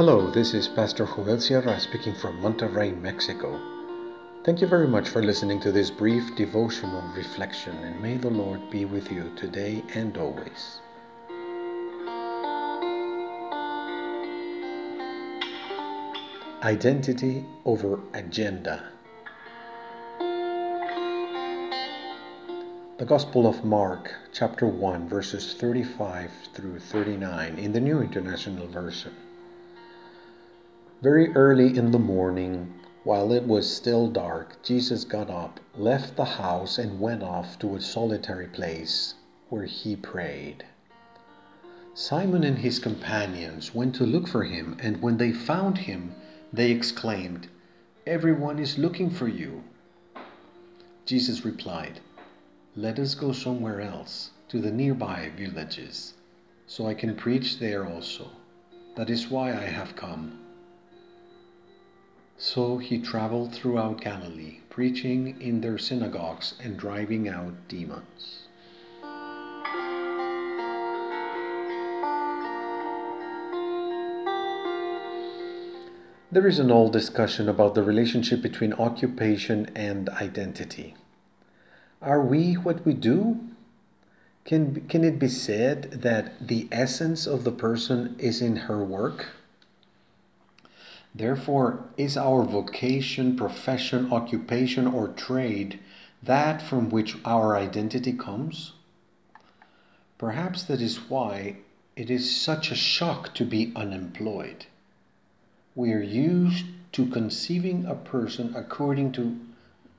Hello, this is Pastor Joel Sierra speaking from Monterrey, Mexico. Thank you very much for listening to this brief devotional reflection, and may the Lord be with you today and always. Identity over agenda. The Gospel of Mark, chapter 1, verses 35 through 39 in the New International Version. Very early in the morning, while it was still dark, Jesus got up, left the house, and went off to a solitary place where he prayed. Simon and his companions went to look for him, and when they found him, they exclaimed, Everyone is looking for you. Jesus replied, Let us go somewhere else, to the nearby villages, so I can preach there also. That is why I have come. So he traveled throughout Galilee, preaching in their synagogues and driving out demons. There is an old discussion about the relationship between occupation and identity. Are we what we do? Can, can it be said that the essence of the person is in her work? Therefore, is our vocation, profession, occupation, or trade that from which our identity comes? Perhaps that is why it is such a shock to be unemployed. We are used to conceiving a person according to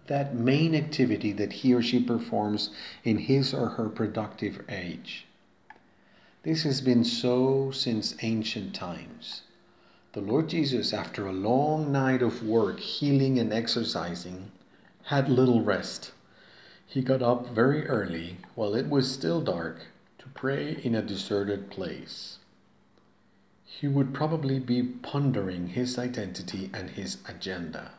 that main activity that he or she performs in his or her productive age. This has been so since ancient times. The Lord Jesus, after a long night of work, healing and exercising, had little rest. He got up very early, while it was still dark, to pray in a deserted place. He would probably be pondering his identity and his agenda.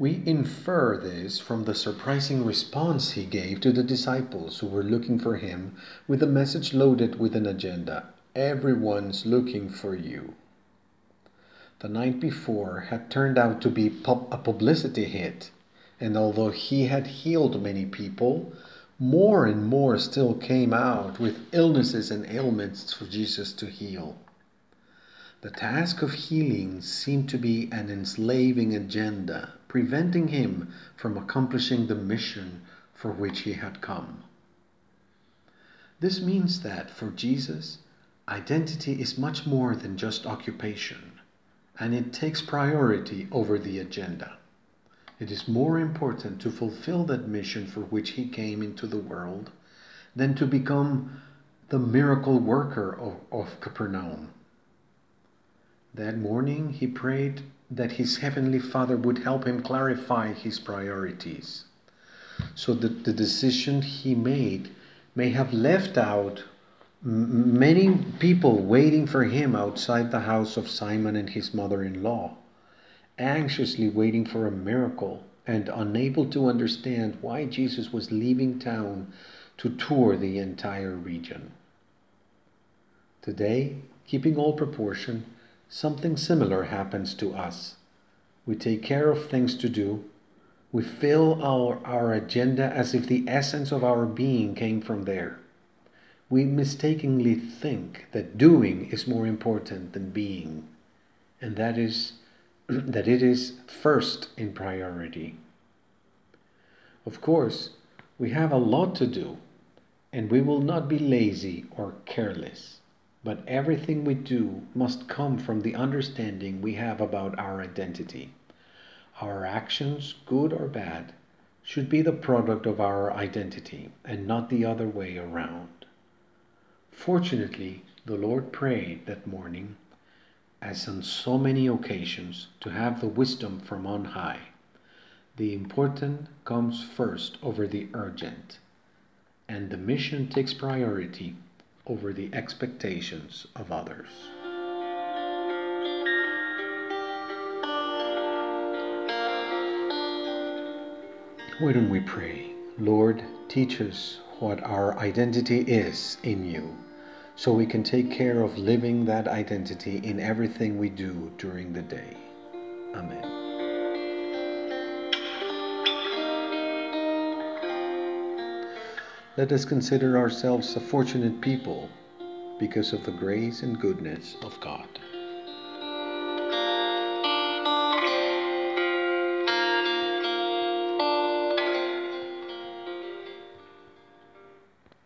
We infer this from the surprising response he gave to the disciples who were looking for him with a message loaded with an agenda. Everyone's looking for you the night before had turned out to be a publicity hit, and although he had healed many people, more and more still came out with illnesses and ailments for Jesus to heal. The task of healing seemed to be an enslaving agenda, preventing him from accomplishing the mission for which he had come. This means that for Jesus, identity is much more than just occupation and it takes priority over the agenda. It is more important to fulfill that mission for which he came into the world than to become the miracle worker of, of Capernaum. That morning he prayed that his heavenly Father would help him clarify his priorities so that the decision he made may have left out many people waiting for him outside the house of Simon and his mother in law, anxiously waiting for a miracle and unable to understand why Jesus was leaving town to tour the entire region. Today, keeping all proportion, something similar happens to us. We take care of things to do. We fill our, our agenda as if the essence of our being came from there we mistakenly think that doing is more important than being, and that is that it is first in priority. Of course, we have a lot to do, and we will not be lazy or careless, but everything we do must come from the understanding we have about our identity. Our actions, good or bad, should be the product of our identity and not the other way around. Fortunately, the Lord prayed that morning, as on so many occasions, to have the wisdom from on high. The important comes first over the urgent, and the mission takes priority over the expectations of others. Why don't we pray? Lord, teach us what our identity is in you so we can take care of living that identity in everything we do during the day. Amen. Let us consider ourselves a fortunate people because of the grace and goodness of God.